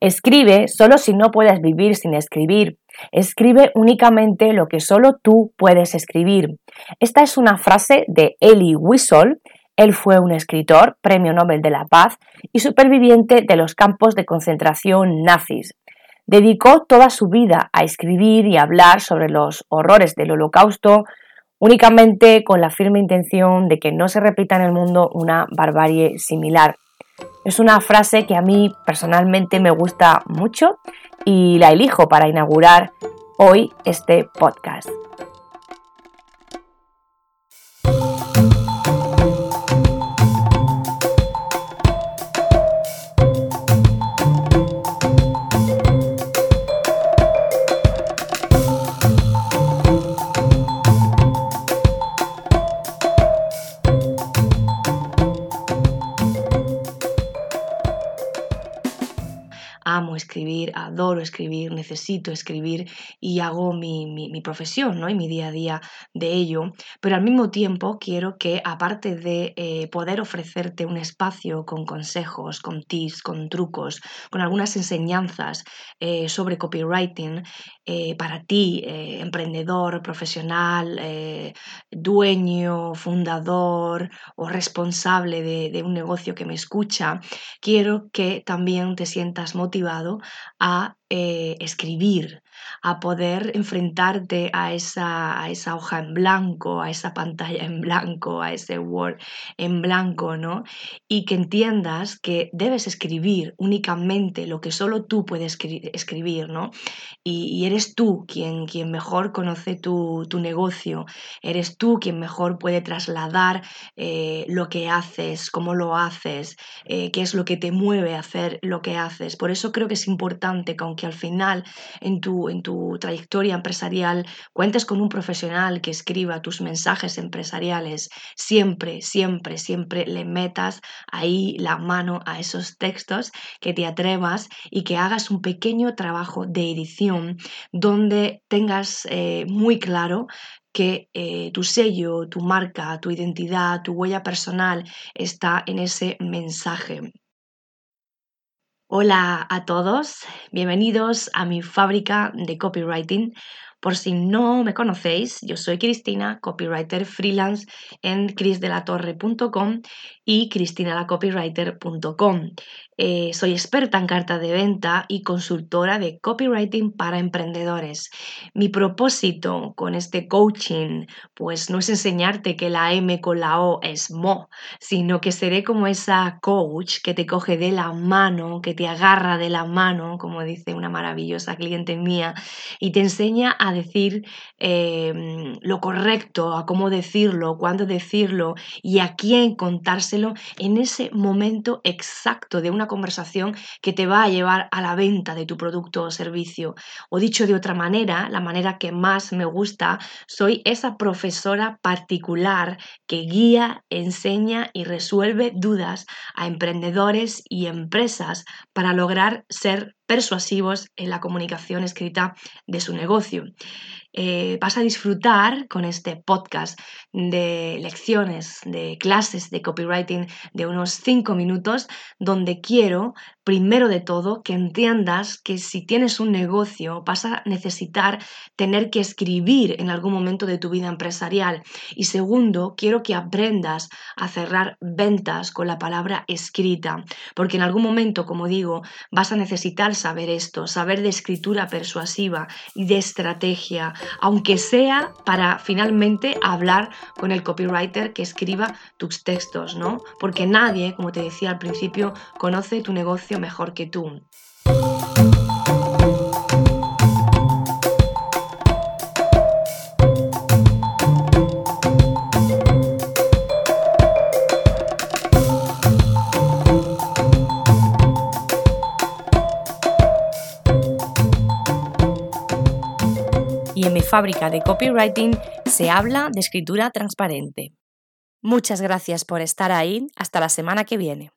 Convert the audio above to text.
Escribe solo si no puedes vivir sin escribir. Escribe únicamente lo que solo tú puedes escribir. Esta es una frase de Elie Wiesel. Él fue un escritor, premio Nobel de la Paz y superviviente de los campos de concentración nazis. Dedicó toda su vida a escribir y hablar sobre los horrores del holocausto, únicamente con la firme intención de que no se repita en el mundo una barbarie similar. Es una frase que a mí personalmente me gusta mucho y la elijo para inaugurar hoy este podcast. Escribir, adoro escribir, necesito escribir y hago mi, profesión ¿no? y mi día a día de ello, pero al mismo tiempo quiero que aparte de eh, poder ofrecerte un espacio con consejos, con tips, con trucos, con algunas enseñanzas eh, sobre copywriting, eh, para ti, emprendedor, profesional, dueño, fundador o responsable de un negocio que me escucha, quiero que también te sientas motivado motivado a eh, escribir, a poder enfrentarte a esa, a esa hoja en blanco, a esa pantalla en blanco, a ese Word en blanco, ¿no? Y que entiendas que debes escribir únicamente lo que solo tú puedes escribir, ¿no? Y, eres tú quien, quien mejor conoce tu, negocio, eres tú quien mejor puede trasladar eh, lo que haces, cómo lo haces, eh, qué es lo que te mueve a hacer lo que haces. Por eso creo que es importante que al final en tu, en tu trayectoria empresarial cuentes con un profesional que escriba tus mensajes empresariales, siempre, siempre, siempre le metas ahí la mano a esos textos, que te atrevas y que hagas un pequeño trabajo de edición donde tengas eh, muy claro que eh, tu sello, tu marca, tu identidad, tu huella personal está en ese mensaje. Hola a todos, bienvenidos a mi fábrica de copywriting. Por si no me conocéis, yo soy Cristina, copywriter freelance en crisdelatorre.com y cristinalacopywriter.com. Eh, soy experta en carta de venta y consultora de copywriting para emprendedores. Mi propósito con este coaching, pues no es enseñarte que la M con la O es Mo, sino que seré como esa coach que te coge de la mano, que te agarra de la mano, como dice una maravillosa cliente mía, y te enseña a decir em, lo correcto, a cómo decirlo, cuándo decirlo y a quién contárselo en ese momento exacto de una conversación que te va a llevar a la venta de tu producto o servicio. O dicho de otra manera, la manera que más me gusta, soy esa profesora particular que guía, enseña y resuelve dudas a emprendedores y empresas para lograr ser persuasivos en la comunicación escrita de su negocio. Eh, vas a disfrutar con este podcast de lecciones, de clases de copywriting de unos cinco minutos, donde quiero primero de todo, que entiendas que si tienes un negocio vas a necesitar tener que escribir en algún momento de tu vida empresarial. Y segundo, quiero que aprendas a cerrar ventas con la palabra escrita, porque en algún momento, como digo, vas a necesitar saber esto, saber de escritura persuasiva y de estrategia, aunque sea para finalmente hablar con el copywriter que escriba tus textos, ¿no? Porque nadie, como te decía al principio, conoce tu negocio mejor que tú. Y en mi fábrica de copywriting se habla de escritura transparente. Muchas gracias por estar ahí. Hasta la semana que viene.